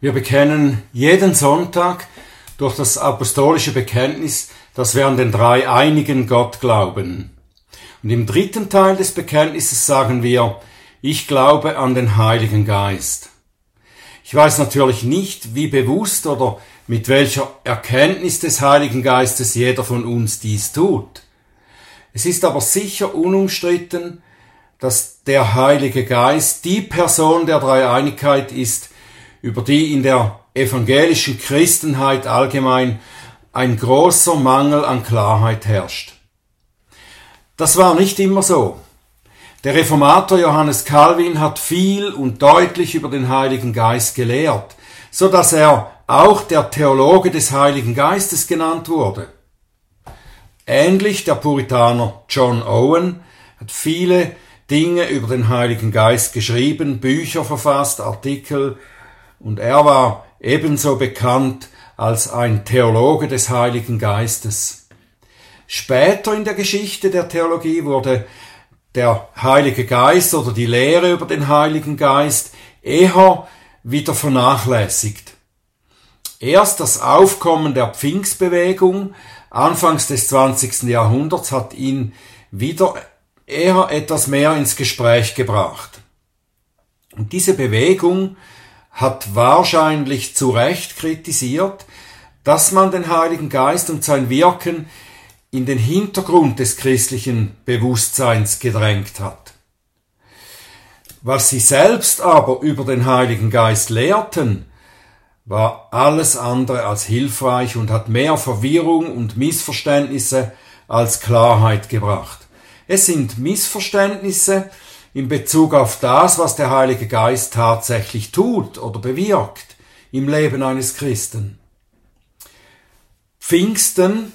Wir bekennen jeden Sonntag durch das apostolische Bekenntnis, dass wir an den drei einigen Gott glauben. Und im dritten Teil des Bekenntnisses sagen wir, ich glaube an den Heiligen Geist. Ich weiß natürlich nicht, wie bewusst oder mit welcher Erkenntnis des Heiligen Geistes jeder von uns dies tut. Es ist aber sicher unumstritten, dass der Heilige Geist die Person der Dreieinigkeit ist, über die in der evangelischen Christenheit allgemein ein großer Mangel an Klarheit herrscht. Das war nicht immer so. Der Reformator Johannes Calvin hat viel und deutlich über den Heiligen Geist gelehrt, so dass er auch der Theologe des Heiligen Geistes genannt wurde. Ähnlich der Puritaner John Owen hat viele Dinge über den Heiligen Geist geschrieben, Bücher verfasst, Artikel und er war ebenso bekannt als ein Theologe des Heiligen Geistes. Später in der Geschichte der Theologie wurde der Heilige Geist oder die Lehre über den Heiligen Geist eher wieder vernachlässigt. Erst das Aufkommen der Pfingstbewegung anfangs des 20. Jahrhunderts hat ihn wieder eher etwas mehr ins Gespräch gebracht. Und diese Bewegung hat wahrscheinlich zu Recht kritisiert, dass man den Heiligen Geist und sein Wirken in den Hintergrund des christlichen Bewusstseins gedrängt hat. Was sie selbst aber über den Heiligen Geist lehrten, war alles andere als hilfreich und hat mehr Verwirrung und Missverständnisse als Klarheit gebracht. Es sind Missverständnisse, in Bezug auf das, was der Heilige Geist tatsächlich tut oder bewirkt im Leben eines Christen. Pfingsten,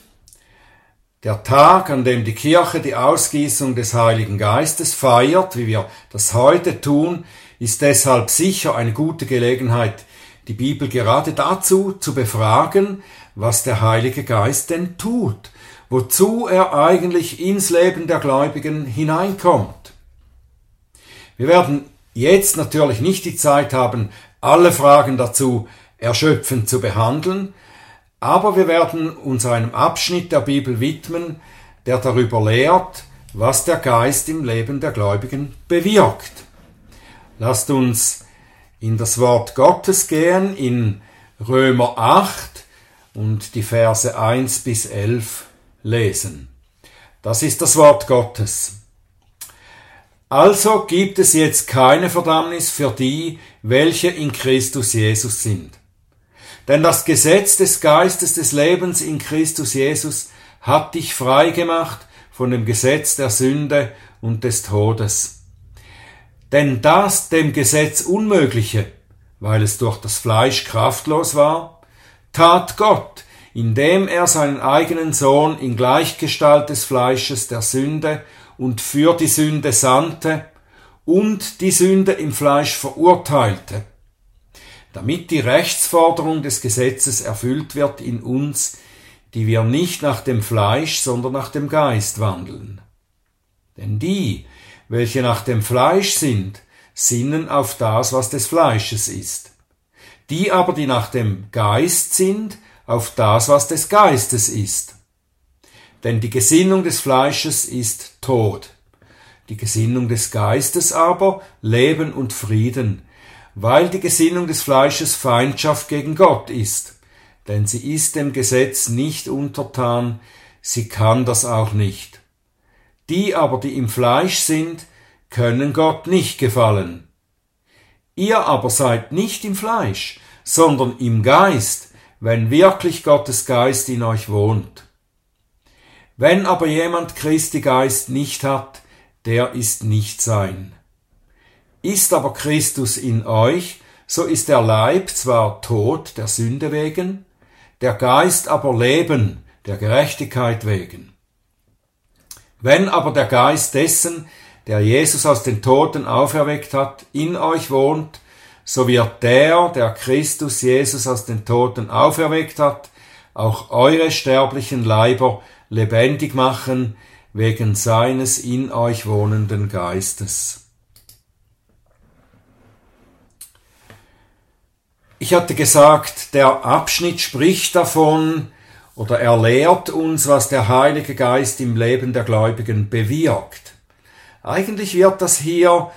der Tag, an dem die Kirche die Ausgießung des Heiligen Geistes feiert, wie wir das heute tun, ist deshalb sicher eine gute Gelegenheit, die Bibel gerade dazu zu befragen, was der Heilige Geist denn tut, wozu er eigentlich ins Leben der Gläubigen hineinkommt. Wir werden jetzt natürlich nicht die Zeit haben, alle Fragen dazu erschöpfend zu behandeln, aber wir werden uns einem Abschnitt der Bibel widmen, der darüber lehrt, was der Geist im Leben der Gläubigen bewirkt. Lasst uns in das Wort Gottes gehen, in Römer 8 und die Verse 1 bis 11 lesen. Das ist das Wort Gottes. Also gibt es jetzt keine Verdammnis für die, welche in Christus Jesus sind. Denn das Gesetz des Geistes des Lebens in Christus Jesus hat dich frei gemacht von dem Gesetz der Sünde und des Todes. Denn das dem Gesetz Unmögliche, weil es durch das Fleisch kraftlos war, tat Gott, indem er seinen eigenen Sohn in Gleichgestalt des Fleisches der Sünde und für die Sünde sandte und die Sünde im Fleisch verurteilte, damit die Rechtsforderung des Gesetzes erfüllt wird in uns, die wir nicht nach dem Fleisch, sondern nach dem Geist wandeln. Denn die, welche nach dem Fleisch sind, sinnen auf das, was des Fleisches ist. Die aber, die nach dem Geist sind, auf das, was des Geistes ist. Denn die Gesinnung des Fleisches ist Tod, die Gesinnung des Geistes aber Leben und Frieden, weil die Gesinnung des Fleisches Feindschaft gegen Gott ist, denn sie ist dem Gesetz nicht untertan, sie kann das auch nicht. Die aber, die im Fleisch sind, können Gott nicht gefallen. Ihr aber seid nicht im Fleisch, sondern im Geist, wenn wirklich Gottes Geist in euch wohnt. Wenn aber jemand Christi Geist nicht hat, der ist nicht sein. Ist aber Christus in euch, so ist der Leib zwar tot der Sünde wegen, der Geist aber Leben der Gerechtigkeit wegen. Wenn aber der Geist dessen, der Jesus aus den Toten auferweckt hat, in euch wohnt, so wird der, der Christus Jesus aus den Toten auferweckt hat, auch eure sterblichen Leiber lebendig machen wegen seines in euch wohnenden Geistes. Ich hatte gesagt, der Abschnitt spricht davon oder er lehrt uns, was der Heilige Geist im Leben der Gläubigen bewirkt. Eigentlich wird das hier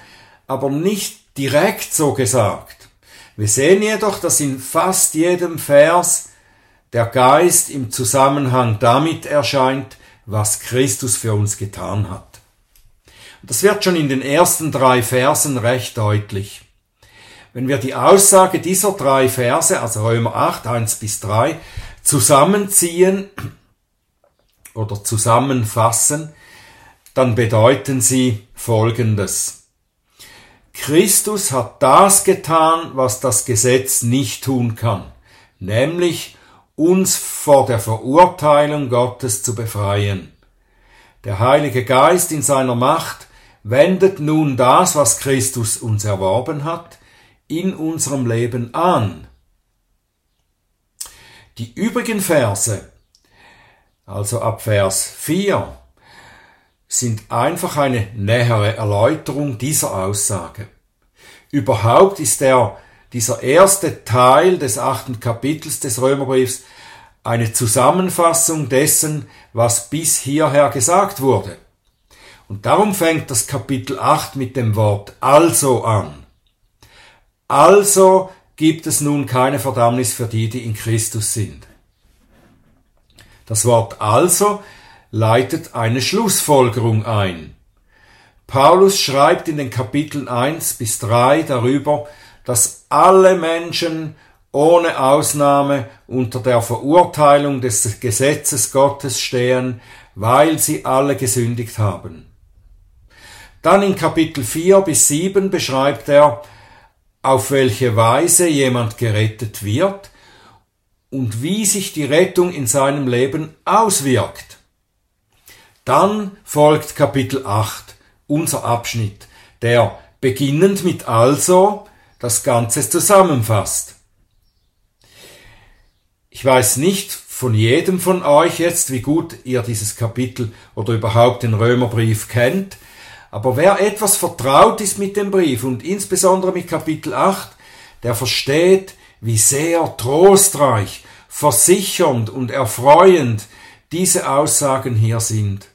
aber nicht direkt so gesagt. Wir sehen jedoch, dass in fast jedem Vers der Geist im Zusammenhang damit erscheint, was Christus für uns getan hat. Das wird schon in den ersten drei Versen recht deutlich. Wenn wir die Aussage dieser drei Verse, also Römer 8, 1 bis 3, zusammenziehen oder zusammenfassen, dann bedeuten sie Folgendes. Christus hat das getan, was das Gesetz nicht tun kann, nämlich uns vor der Verurteilung Gottes zu befreien. Der Heilige Geist in seiner Macht wendet nun das, was Christus uns erworben hat, in unserem Leben an. Die übrigen Verse, also ab Vers 4, sind einfach eine nähere Erläuterung dieser Aussage. Überhaupt ist der, dieser erste Teil des achten Kapitels des Römerbriefs eine Zusammenfassung dessen, was bis hierher gesagt wurde. Und darum fängt das Kapitel 8 mit dem Wort also an. Also gibt es nun keine Verdammnis für die, die in Christus sind. Das Wort also leitet eine Schlussfolgerung ein. Paulus schreibt in den Kapiteln 1 bis 3 darüber, dass alle Menschen ohne Ausnahme unter der Verurteilung des Gesetzes Gottes stehen, weil sie alle gesündigt haben. Dann in Kapitel 4 bis 7 beschreibt er, auf welche Weise jemand gerettet wird und wie sich die Rettung in seinem Leben auswirkt. Dann folgt Kapitel 8, unser Abschnitt, der beginnend mit also das Ganze zusammenfasst. Ich weiß nicht von jedem von euch jetzt, wie gut ihr dieses Kapitel oder überhaupt den Römerbrief kennt, aber wer etwas vertraut ist mit dem Brief und insbesondere mit Kapitel 8, der versteht, wie sehr trostreich, versichernd und erfreuend diese Aussagen hier sind.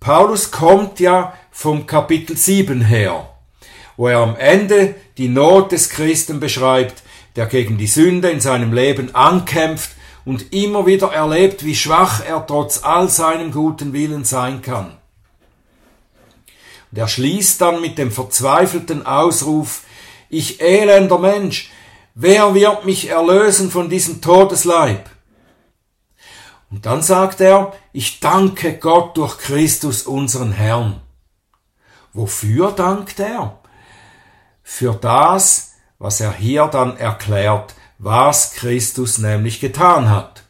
Paulus kommt ja vom Kapitel 7 her, wo er am Ende die Not des Christen beschreibt, der gegen die Sünde in seinem Leben ankämpft und immer wieder erlebt, wie schwach er trotz all seinem guten Willen sein kann. Und er schließt dann mit dem verzweifelten Ausruf, ich elender Mensch, wer wird mich erlösen von diesem Todesleib? Und dann sagt er, ich danke Gott durch Christus unseren Herrn. Wofür dankt er? Für das, was er hier dann erklärt, was Christus nämlich getan hat.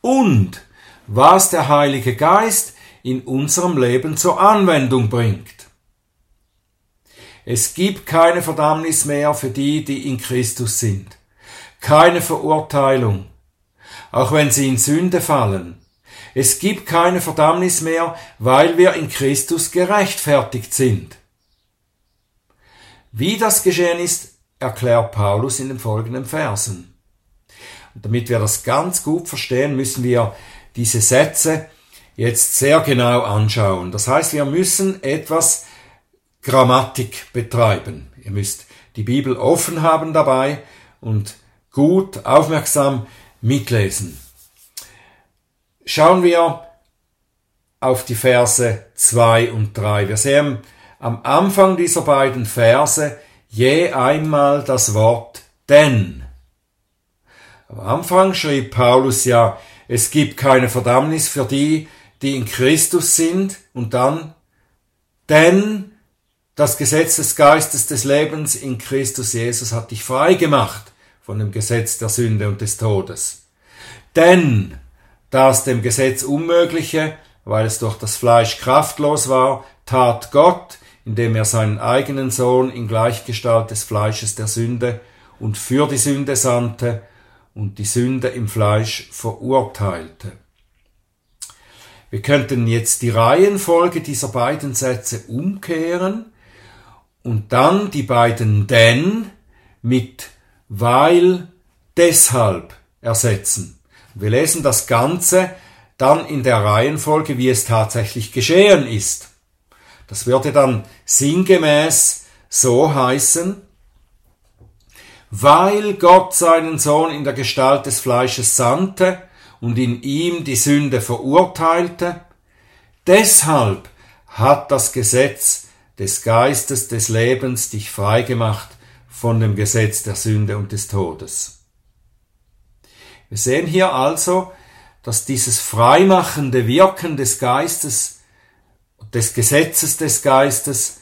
Und was der Heilige Geist in unserem Leben zur Anwendung bringt. Es gibt keine Verdammnis mehr für die, die in Christus sind. Keine Verurteilung, auch wenn sie in Sünde fallen. Es gibt keine Verdammnis mehr, weil wir in Christus gerechtfertigt sind. Wie das geschehen ist, erklärt Paulus in den folgenden Versen. Und damit wir das ganz gut verstehen, müssen wir diese Sätze jetzt sehr genau anschauen. Das heißt, wir müssen etwas Grammatik betreiben. Ihr müsst die Bibel offen haben dabei und gut, aufmerksam mitlesen. Schauen wir auf die Verse 2 und 3. Wir sehen am Anfang dieser beiden Verse je einmal das Wort denn. Am Anfang schrieb Paulus ja, es gibt keine Verdammnis für die, die in Christus sind, und dann denn das Gesetz des Geistes des Lebens in Christus Jesus hat dich frei gemacht von dem Gesetz der Sünde und des Todes. Denn das dem Gesetz Unmögliche, weil es durch das Fleisch kraftlos war, tat Gott, indem er seinen eigenen Sohn in Gleichgestalt des Fleisches der Sünde und für die Sünde sandte und die Sünde im Fleisch verurteilte. Wir könnten jetzt die Reihenfolge dieser beiden Sätze umkehren und dann die beiden denn mit weil, deshalb ersetzen. Wir lesen das Ganze dann in der Reihenfolge, wie es tatsächlich geschehen ist. Das würde dann sinngemäß so heißen, weil Gott seinen Sohn in der Gestalt des Fleisches sandte und in ihm die Sünde verurteilte, deshalb hat das Gesetz des Geistes des Lebens dich freigemacht von dem Gesetz der Sünde und des Todes. Wir sehen hier also, dass dieses freimachende Wirken des Geistes, des Gesetzes des Geistes,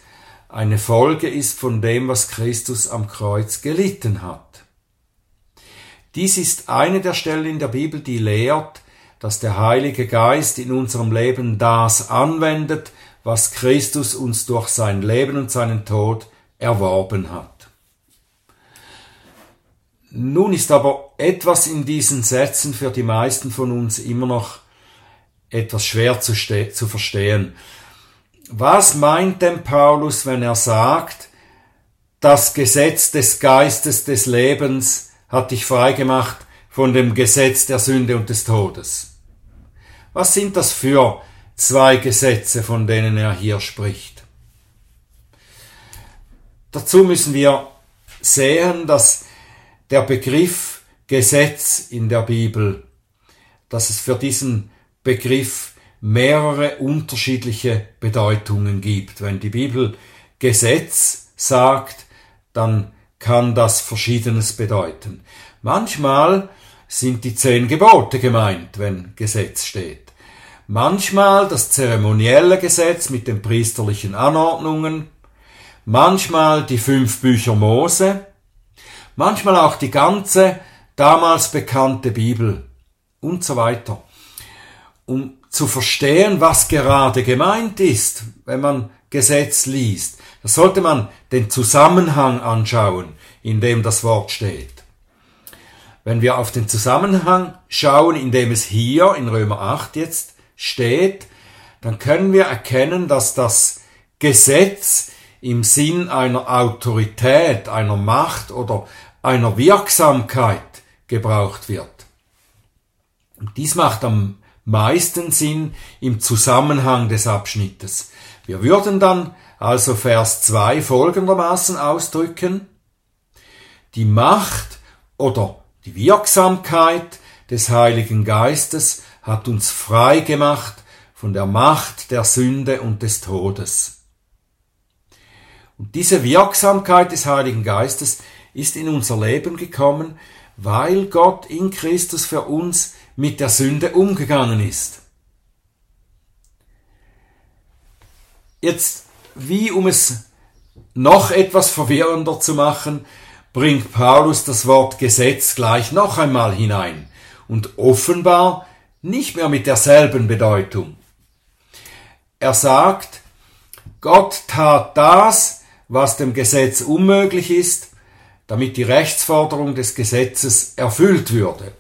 eine Folge ist von dem, was Christus am Kreuz gelitten hat. Dies ist eine der Stellen in der Bibel, die lehrt, dass der Heilige Geist in unserem Leben das anwendet, was Christus uns durch sein Leben und seinen Tod erworben hat. Nun ist aber etwas in diesen Sätzen für die meisten von uns immer noch etwas schwer zu, zu verstehen. Was meint denn Paulus, wenn er sagt, das Gesetz des Geistes des Lebens hat dich freigemacht von dem Gesetz der Sünde und des Todes? Was sind das für zwei Gesetze, von denen er hier spricht? Dazu müssen wir sehen, dass der Begriff Gesetz in der Bibel, dass es für diesen Begriff mehrere unterschiedliche Bedeutungen gibt. Wenn die Bibel Gesetz sagt, dann kann das Verschiedenes bedeuten. Manchmal sind die zehn Gebote gemeint, wenn Gesetz steht. Manchmal das zeremonielle Gesetz mit den priesterlichen Anordnungen, manchmal die fünf Bücher Mose, manchmal auch die ganze damals bekannte Bibel und so weiter. Um zu verstehen, was gerade gemeint ist, wenn man Gesetz liest, da sollte man den Zusammenhang anschauen, in dem das Wort steht. Wenn wir auf den Zusammenhang schauen, in dem es hier in Römer 8 jetzt steht, dann können wir erkennen, dass das Gesetz im Sinn einer Autorität, einer Macht oder einer Wirksamkeit gebraucht wird. Dies macht am meisten Sinn im Zusammenhang des Abschnittes. Wir würden dann also Vers 2 folgendermaßen ausdrücken. Die Macht oder die Wirksamkeit des Heiligen Geistes hat uns frei gemacht von der Macht der Sünde und des Todes. Und diese Wirksamkeit des Heiligen Geistes ist in unser Leben gekommen, weil Gott in Christus für uns mit der Sünde umgegangen ist. Jetzt, wie um es noch etwas verwirrender zu machen, bringt Paulus das Wort Gesetz gleich noch einmal hinein und offenbar nicht mehr mit derselben Bedeutung. Er sagt, Gott tat das, was dem Gesetz unmöglich ist, damit die Rechtsforderung des Gesetzes erfüllt würde.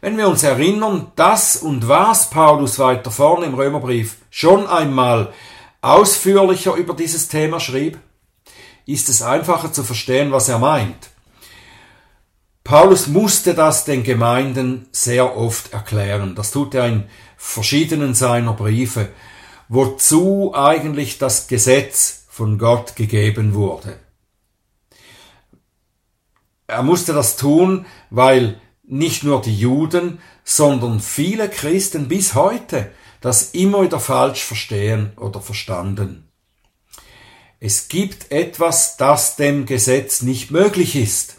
Wenn wir uns erinnern, das und was Paulus weiter vorne im Römerbrief schon einmal ausführlicher über dieses Thema schrieb, ist es einfacher zu verstehen, was er meint. Paulus musste das den Gemeinden sehr oft erklären. Das tut er in verschiedenen seiner Briefe, wozu eigentlich das Gesetz von Gott gegeben wurde. Er musste das tun, weil nicht nur die Juden, sondern viele Christen bis heute das immer wieder falsch verstehen oder verstanden. Es gibt etwas, das dem Gesetz nicht möglich ist.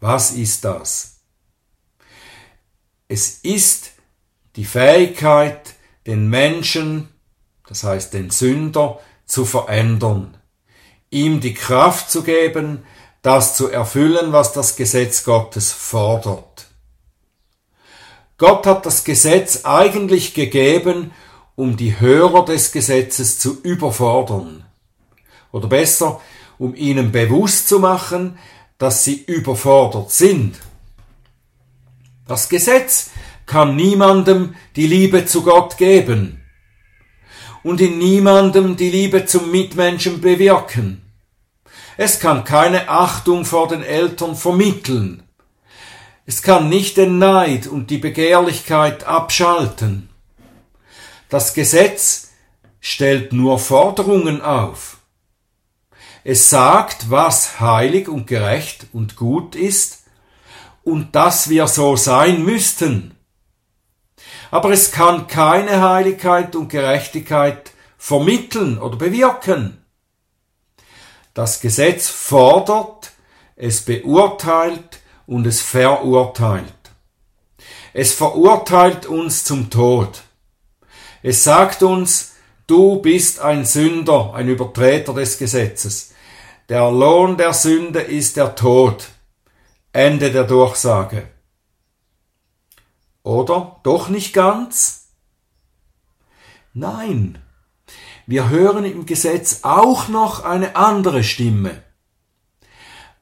Was ist das? Es ist die Fähigkeit, den Menschen, das heißt den Sünder, zu verändern, ihm die Kraft zu geben, das zu erfüllen, was das Gesetz Gottes fordert. Gott hat das Gesetz eigentlich gegeben, um die Hörer des Gesetzes zu überfordern. Oder besser, um ihnen bewusst zu machen, dass sie überfordert sind. Das Gesetz kann niemandem die Liebe zu Gott geben und in niemandem die Liebe zum Mitmenschen bewirken. Es kann keine Achtung vor den Eltern vermitteln. Es kann nicht den Neid und die Begehrlichkeit abschalten. Das Gesetz stellt nur Forderungen auf. Es sagt, was heilig und gerecht und gut ist und dass wir so sein müssten. Aber es kann keine Heiligkeit und Gerechtigkeit vermitteln oder bewirken. Das Gesetz fordert, es beurteilt und es verurteilt. Es verurteilt uns zum Tod. Es sagt uns, du bist ein Sünder, ein Übertreter des Gesetzes. Der Lohn der Sünde ist der Tod. Ende der Durchsage. Oder doch nicht ganz? Nein, wir hören im Gesetz auch noch eine andere Stimme.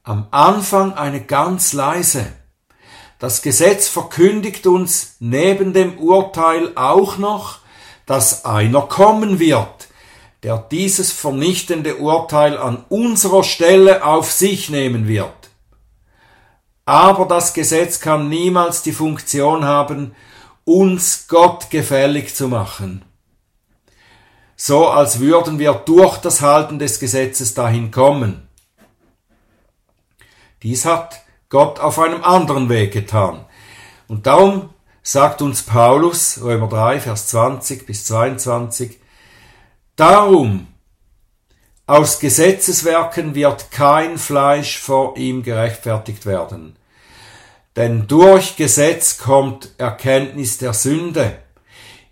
Am Anfang eine ganz leise. Das Gesetz verkündigt uns neben dem Urteil auch noch, dass einer kommen wird, der dieses vernichtende Urteil an unserer Stelle auf sich nehmen wird. Aber das Gesetz kann niemals die Funktion haben, uns Gott gefällig zu machen so als würden wir durch das Halten des Gesetzes dahin kommen. Dies hat Gott auf einem anderen Weg getan. Und darum sagt uns Paulus, Römer 3, Vers 20 bis 22, Darum, aus Gesetzeswerken wird kein Fleisch vor ihm gerechtfertigt werden. Denn durch Gesetz kommt Erkenntnis der Sünde.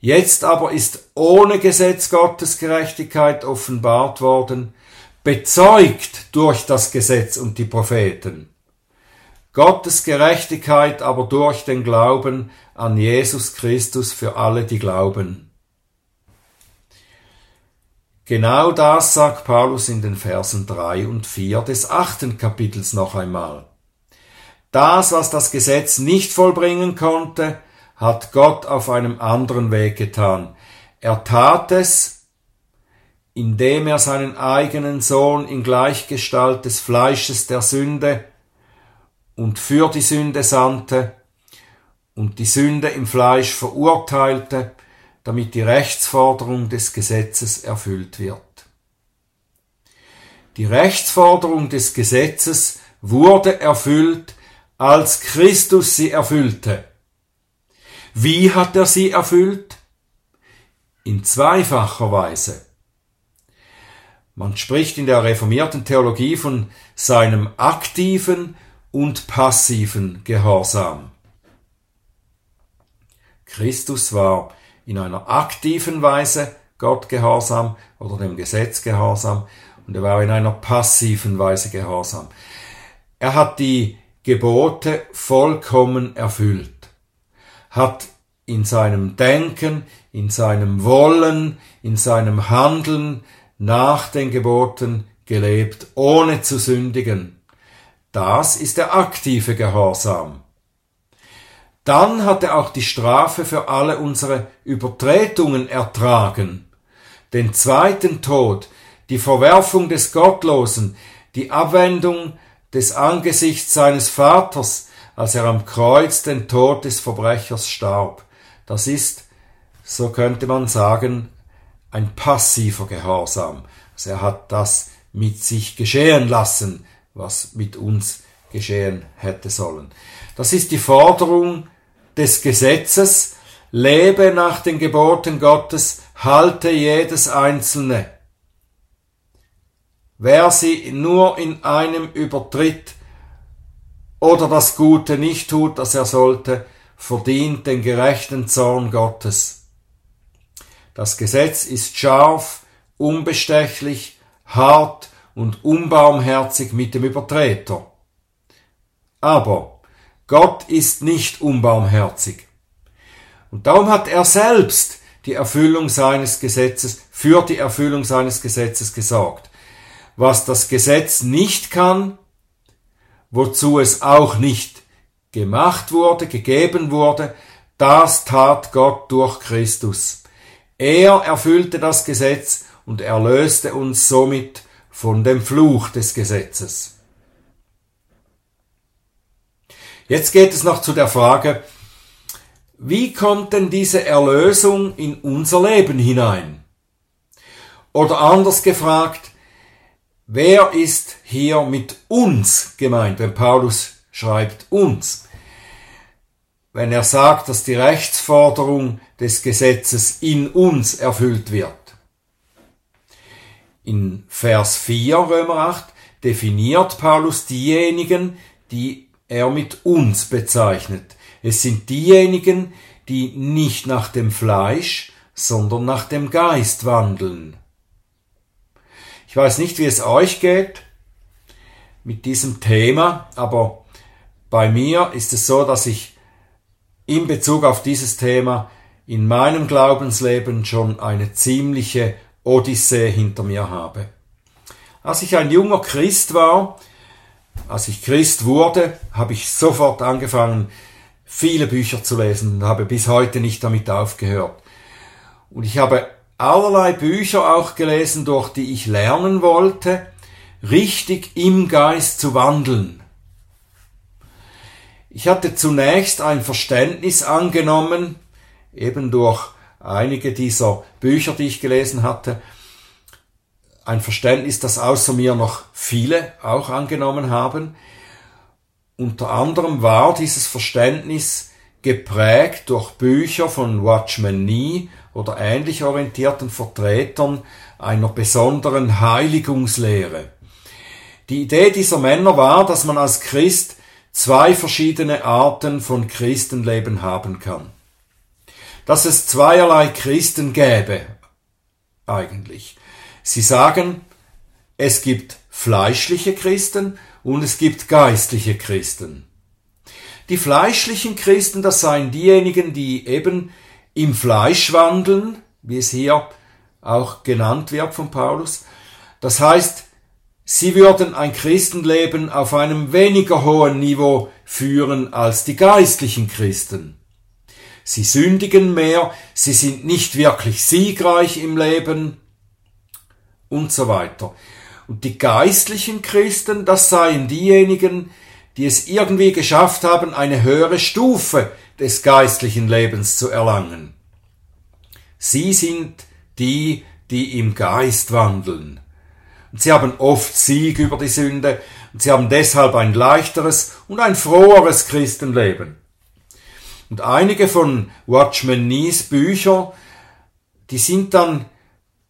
Jetzt aber ist ohne Gesetz Gottes Gerechtigkeit offenbart worden, bezeugt durch das Gesetz und die Propheten. Gottes Gerechtigkeit aber durch den Glauben an Jesus Christus für alle, die glauben. Genau das sagt Paulus in den Versen drei und vier des achten Kapitels noch einmal. Das, was das Gesetz nicht vollbringen konnte, hat Gott auf einem anderen Weg getan. Er tat es, indem er seinen eigenen Sohn in Gleichgestalt des Fleisches der Sünde und für die Sünde sandte und die Sünde im Fleisch verurteilte, damit die Rechtsforderung des Gesetzes erfüllt wird. Die Rechtsforderung des Gesetzes wurde erfüllt, als Christus sie erfüllte. Wie hat er sie erfüllt? In zweifacher Weise. Man spricht in der reformierten Theologie von seinem aktiven und passiven Gehorsam. Christus war in einer aktiven Weise Gott gehorsam oder dem Gesetz gehorsam und er war in einer passiven Weise gehorsam. Er hat die Gebote vollkommen erfüllt hat in seinem Denken, in seinem Wollen, in seinem Handeln nach den Geboten gelebt, ohne zu sündigen. Das ist der aktive Gehorsam. Dann hat er auch die Strafe für alle unsere Übertretungen ertragen. Den zweiten Tod, die Verwerfung des Gottlosen, die Abwendung des Angesichts seines Vaters, als er am Kreuz den Tod des Verbrechers starb. Das ist, so könnte man sagen, ein passiver Gehorsam. Also er hat das mit sich geschehen lassen, was mit uns geschehen hätte sollen. Das ist die Forderung des Gesetzes, lebe nach den Geboten Gottes, halte jedes einzelne. Wer sie nur in einem übertritt, oder das Gute nicht tut, das er sollte, verdient den gerechten Zorn Gottes. Das Gesetz ist scharf, unbestechlich, hart und unbarmherzig mit dem Übertreter. Aber Gott ist nicht unbarmherzig. Und darum hat er selbst die Erfüllung seines Gesetzes, für die Erfüllung seines Gesetzes gesorgt. Was das Gesetz nicht kann, wozu es auch nicht gemacht wurde, gegeben wurde, das tat Gott durch Christus. Er erfüllte das Gesetz und erlöste uns somit von dem Fluch des Gesetzes. Jetzt geht es noch zu der Frage, wie kommt denn diese Erlösung in unser Leben hinein? Oder anders gefragt, wer ist hier mit uns gemeint, wenn Paulus schreibt uns? Wenn er sagt, dass die Rechtsforderung des Gesetzes in uns erfüllt wird. In Vers 4 Römer 8 definiert Paulus diejenigen, die er mit uns bezeichnet. Es sind diejenigen, die nicht nach dem Fleisch, sondern nach dem Geist wandeln. Ich weiß nicht, wie es euch geht mit diesem Thema, aber bei mir ist es so, dass ich in Bezug auf dieses Thema in meinem Glaubensleben schon eine ziemliche Odyssee hinter mir habe. Als ich ein junger Christ war, als ich Christ wurde, habe ich sofort angefangen, viele Bücher zu lesen und habe bis heute nicht damit aufgehört. Und ich habe allerlei Bücher auch gelesen, durch die ich lernen wollte, richtig im Geist zu wandeln. Ich hatte zunächst ein Verständnis angenommen, eben durch einige dieser Bücher, die ich gelesen hatte, ein Verständnis, das außer mir noch viele auch angenommen haben, unter anderem war dieses Verständnis geprägt durch Bücher von Watchman Nee oder ähnlich orientierten Vertretern einer besonderen Heiligungslehre. Die Idee dieser Männer war, dass man als Christ zwei verschiedene Arten von Christenleben haben kann. Dass es zweierlei Christen gäbe, eigentlich. Sie sagen, es gibt fleischliche Christen und es gibt geistliche Christen. Die fleischlichen Christen, das seien diejenigen, die eben im Fleisch wandeln, wie es hier auch genannt wird von Paulus. Das heißt, sie würden ein Christenleben auf einem weniger hohen Niveau führen als die geistlichen Christen. Sie sündigen mehr, sie sind nicht wirklich siegreich im Leben und so weiter. Und die geistlichen Christen, das seien diejenigen, die es irgendwie geschafft haben, eine höhere Stufe des geistlichen Lebens zu erlangen. Sie sind die, die im Geist wandeln. Sie haben oft Sieg über die Sünde und sie haben deshalb ein leichteres und ein froheres Christenleben. Und einige von Watchman Nees Bücher, die sind dann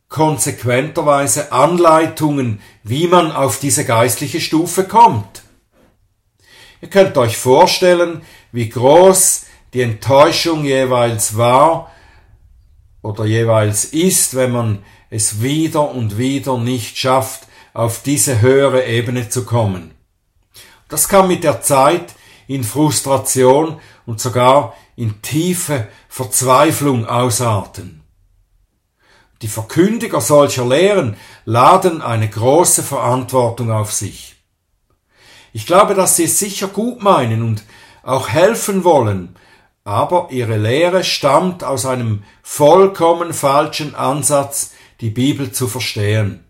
konsequenterweise Anleitungen, wie man auf diese geistliche Stufe kommt. Ihr könnt euch vorstellen, wie groß die Enttäuschung jeweils war oder jeweils ist, wenn man es wieder und wieder nicht schafft, auf diese höhere Ebene zu kommen. Das kann mit der Zeit in Frustration und sogar in tiefe Verzweiflung ausarten. Die Verkündiger solcher Lehren laden eine große Verantwortung auf sich. Ich glaube, dass sie es sicher gut meinen und auch helfen wollen, aber ihre Lehre stammt aus einem vollkommen falschen Ansatz, die Bibel zu verstehen.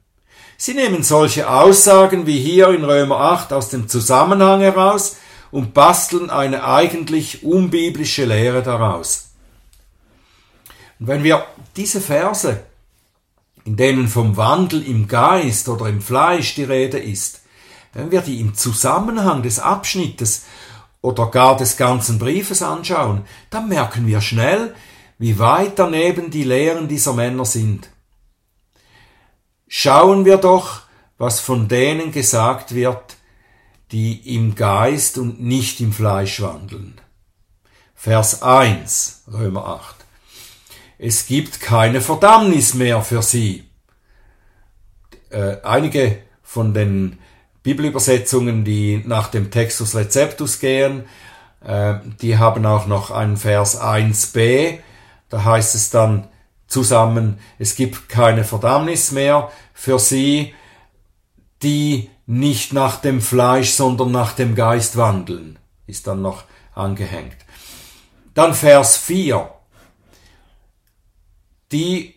Sie nehmen solche Aussagen wie hier in Römer 8 aus dem Zusammenhang heraus und basteln eine eigentlich unbiblische Lehre daraus. Und wenn wir diese Verse in denen vom Wandel im Geist oder im Fleisch die Rede ist, wenn wir die im Zusammenhang des Abschnittes oder gar des ganzen Briefes anschauen, dann merken wir schnell, wie weit daneben die Lehren dieser Männer sind. Schauen wir doch, was von denen gesagt wird, die im Geist und nicht im Fleisch wandeln. Vers 1, Römer 8 es gibt keine Verdammnis mehr für sie. Äh, einige von den Bibelübersetzungen, die nach dem Textus Receptus gehen, äh, die haben auch noch einen Vers 1b, da heißt es dann zusammen, es gibt keine Verdammnis mehr für sie, die nicht nach dem Fleisch, sondern nach dem Geist wandeln, ist dann noch angehängt. Dann Vers 4 die,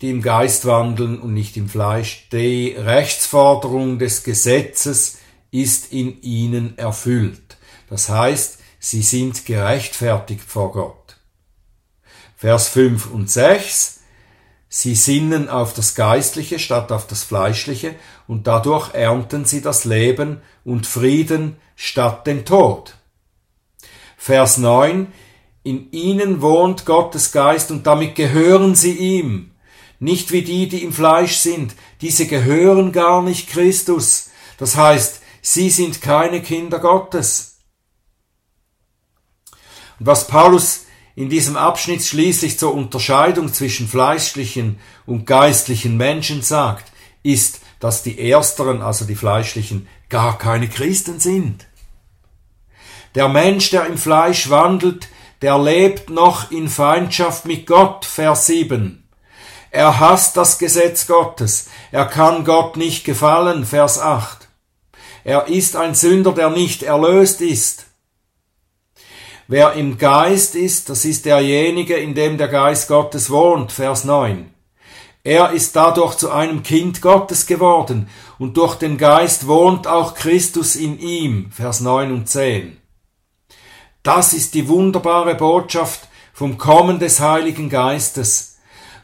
die im Geist wandeln und nicht im Fleisch. Die Rechtsforderung des Gesetzes ist in ihnen erfüllt. Das heißt, sie sind gerechtfertigt vor Gott. Vers 5 und 6. Sie sinnen auf das Geistliche statt auf das Fleischliche und dadurch ernten sie das Leben und Frieden statt den Tod. Vers 9. In ihnen wohnt Gottes Geist und damit gehören sie ihm nicht wie die, die im Fleisch sind. Diese gehören gar nicht Christus. Das heißt, sie sind keine Kinder Gottes. Und was Paulus in diesem Abschnitt schließlich zur Unterscheidung zwischen fleischlichen und geistlichen Menschen sagt, ist, dass die Ersteren, also die Fleischlichen, gar keine Christen sind. Der Mensch, der im Fleisch wandelt, der lebt noch in Feindschaft mit Gott, Vers 7. Er hasst das Gesetz Gottes. Er kann Gott nicht gefallen. Vers 8. Er ist ein Sünder, der nicht erlöst ist. Wer im Geist ist, das ist derjenige, in dem der Geist Gottes wohnt. Vers 9. Er ist dadurch zu einem Kind Gottes geworden und durch den Geist wohnt auch Christus in ihm. Vers 9 und 10. Das ist die wunderbare Botschaft vom Kommen des Heiligen Geistes.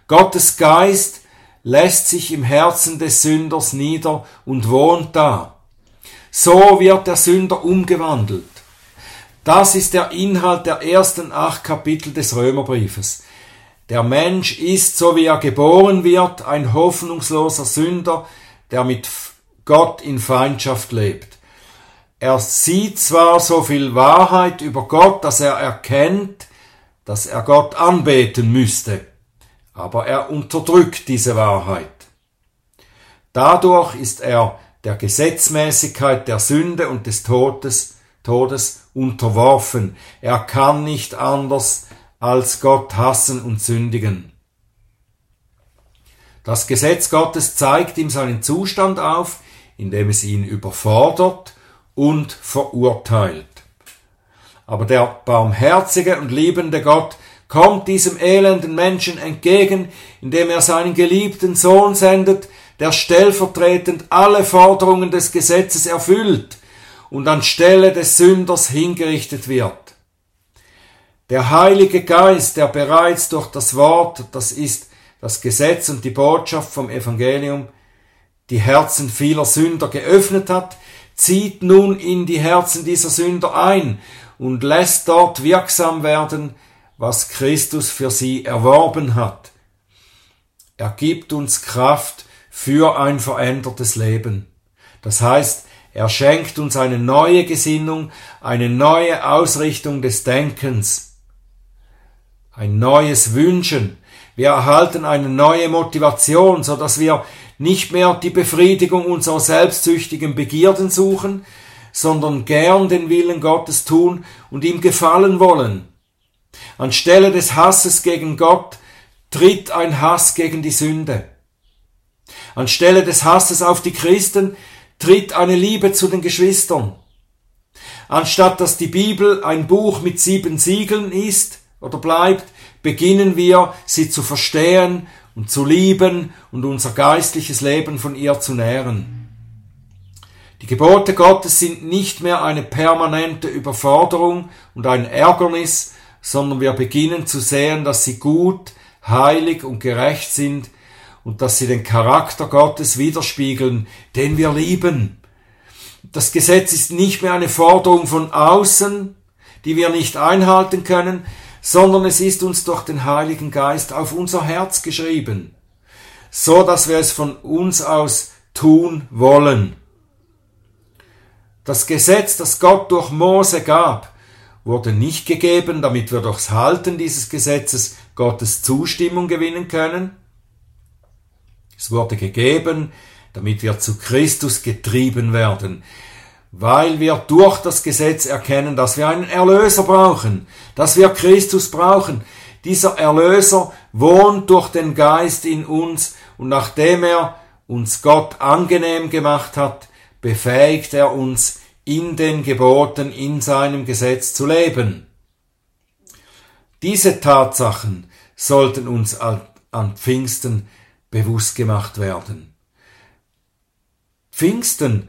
Gottes Geist lässt sich im Herzen des Sünders nieder und wohnt da. So wird der Sünder umgewandelt. Das ist der Inhalt der ersten acht Kapitel des Römerbriefes. Der Mensch ist, so wie er geboren wird, ein hoffnungsloser Sünder, der mit Gott in Feindschaft lebt. Er sieht zwar so viel Wahrheit über Gott, dass er erkennt, dass er Gott anbeten müsste aber er unterdrückt diese Wahrheit. Dadurch ist er der Gesetzmäßigkeit der Sünde und des Todes, Todes unterworfen. Er kann nicht anders als Gott hassen und sündigen. Das Gesetz Gottes zeigt ihm seinen Zustand auf, indem es ihn überfordert und verurteilt. Aber der barmherzige und liebende Gott kommt diesem elenden Menschen entgegen, indem er seinen geliebten Sohn sendet, der stellvertretend alle Forderungen des Gesetzes erfüllt und anstelle des Sünders hingerichtet wird. Der Heilige Geist, der bereits durch das Wort, das ist das Gesetz und die Botschaft vom Evangelium, die Herzen vieler Sünder geöffnet hat, zieht nun in die Herzen dieser Sünder ein und lässt dort wirksam werden, was Christus für sie erworben hat. Er gibt uns Kraft für ein verändertes Leben. Das heißt, er schenkt uns eine neue Gesinnung, eine neue Ausrichtung des Denkens, ein neues Wünschen. Wir erhalten eine neue Motivation, so dass wir nicht mehr die Befriedigung unserer selbstsüchtigen Begierden suchen, sondern gern den Willen Gottes tun und ihm gefallen wollen. Anstelle des Hasses gegen Gott tritt ein Hass gegen die Sünde. Anstelle des Hasses auf die Christen tritt eine Liebe zu den Geschwistern. Anstatt dass die Bibel ein Buch mit sieben Siegeln ist oder bleibt, beginnen wir, sie zu verstehen und zu lieben und unser geistliches Leben von ihr zu nähren. Die Gebote Gottes sind nicht mehr eine permanente Überforderung und ein Ärgernis, sondern wir beginnen zu sehen, dass sie gut, heilig und gerecht sind und dass sie den Charakter Gottes widerspiegeln, den wir lieben. Das Gesetz ist nicht mehr eine Forderung von außen, die wir nicht einhalten können, sondern es ist uns durch den Heiligen Geist auf unser Herz geschrieben, so dass wir es von uns aus tun wollen. Das Gesetz, das Gott durch Mose gab, wurde nicht gegeben, damit wir durchs Halten dieses Gesetzes Gottes Zustimmung gewinnen können. Es wurde gegeben, damit wir zu Christus getrieben werden, weil wir durch das Gesetz erkennen, dass wir einen Erlöser brauchen, dass wir Christus brauchen. Dieser Erlöser wohnt durch den Geist in uns und nachdem er uns Gott angenehm gemacht hat, befähigt er uns, in den Geboten, in seinem Gesetz zu leben. Diese Tatsachen sollten uns an Pfingsten bewusst gemacht werden. Pfingsten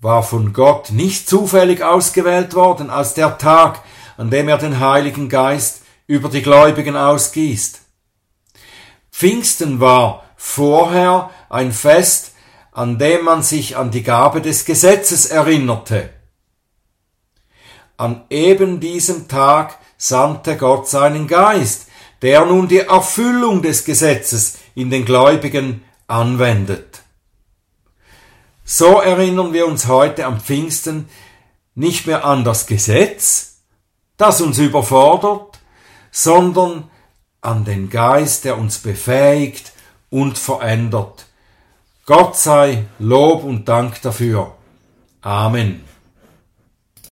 war von Gott nicht zufällig ausgewählt worden als der Tag, an dem er den Heiligen Geist über die Gläubigen ausgießt. Pfingsten war vorher ein Fest, an dem man sich an die Gabe des Gesetzes erinnerte. An eben diesem Tag sandte Gott seinen Geist, der nun die Erfüllung des Gesetzes in den Gläubigen anwendet. So erinnern wir uns heute am Pfingsten nicht mehr an das Gesetz, das uns überfordert, sondern an den Geist, der uns befähigt und verändert. Gott sei Lob und Dank dafür. Amen.